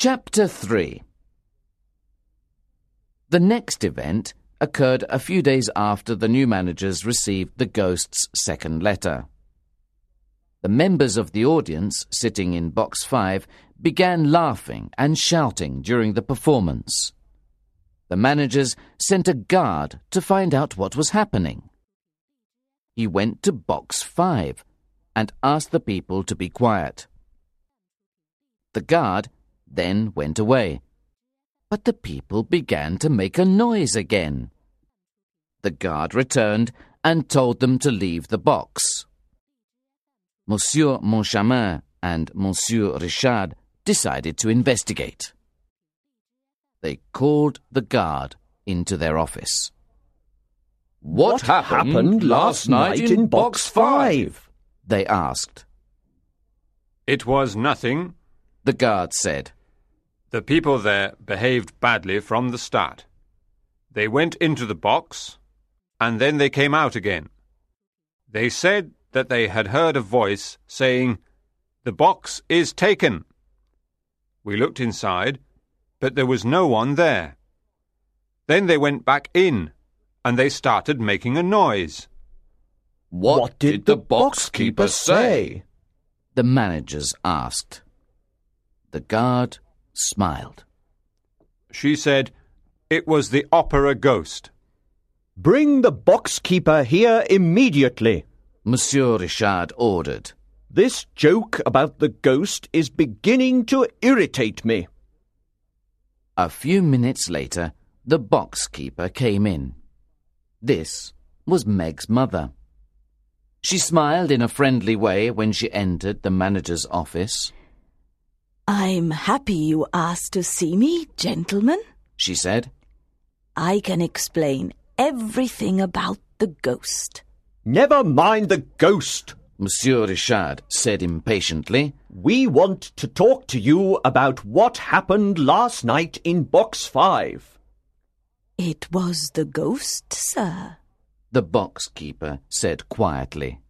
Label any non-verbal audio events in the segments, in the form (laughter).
Chapter 3 The next event occurred a few days after the new managers received the ghost's second letter. The members of the audience sitting in box 5 began laughing and shouting during the performance. The managers sent a guard to find out what was happening. He went to box 5 and asked the people to be quiet. The guard then went away, but the people began to make a noise again. The guard returned and told them to leave the box. Monsieur Moncharmin and Monsieur Richard decided to investigate. They called the guard into their office. What, what happened, happened, last night in box five? They asked. It was nothing, the guard said. The people there behaved badly from the start. They went into the box, and then they came out again. They said that they had heard a voice saying, The box is taken. We looked inside, but there was no one there. Then they went back in, and they started making a noise. What, what did, did the box keeper say? The managers asked. The guard smiled. She said, It was the opera ghost. Bring the box keeper here immediately. Monsieur Richard ordered. This joke about the ghost is beginning to irritate me. A few minutes later, the box keeper came in. This was Meg's mother. She smiled in a friendly way when she entered the manager's office. I'm happy you asked to see me, gentlemen, she said. I can explain everything about the ghost. Never mind the ghost, Monsieur Richard said impatiently. We want to talk to you about what happened last night in box five. It was the ghost, sir, the box keeper said quietly.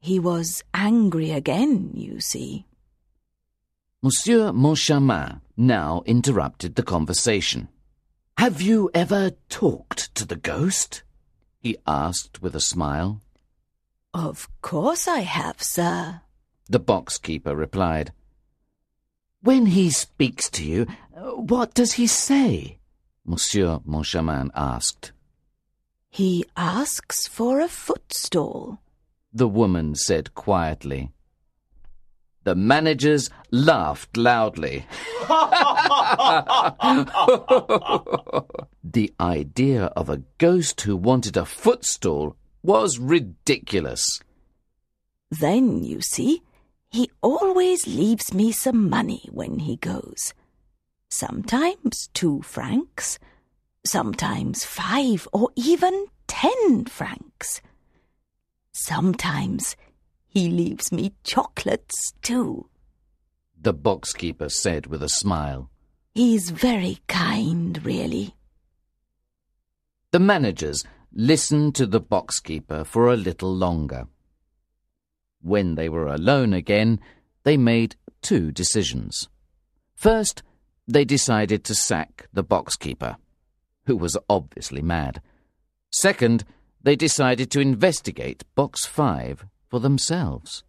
He was angry again, you see. Monsieur Moncharmin now interrupted the conversation. Have you ever talked to the ghost? he asked with a smile. Of course I have, sir, the box keeper replied. When he speaks to you, what does he say? Monsieur Moncharmin asked. He asks for a footstool, the woman said quietly. The managers laughed loudly. (laughs) the idea of a ghost who wanted a footstool was ridiculous. Then, you see, he always leaves me some money when he goes. Sometimes two francs, sometimes five or even ten francs. Sometimes he leaves me chocolates, too. The boxkeeper said with a smile. He's very kind, really. The managers listened to the boxkeeper for a little longer. When they were alone again, they made two decisions. First, they decided to sack the boxkeeper, who was obviously mad. Second, they decided to investigate Box 5 for themselves.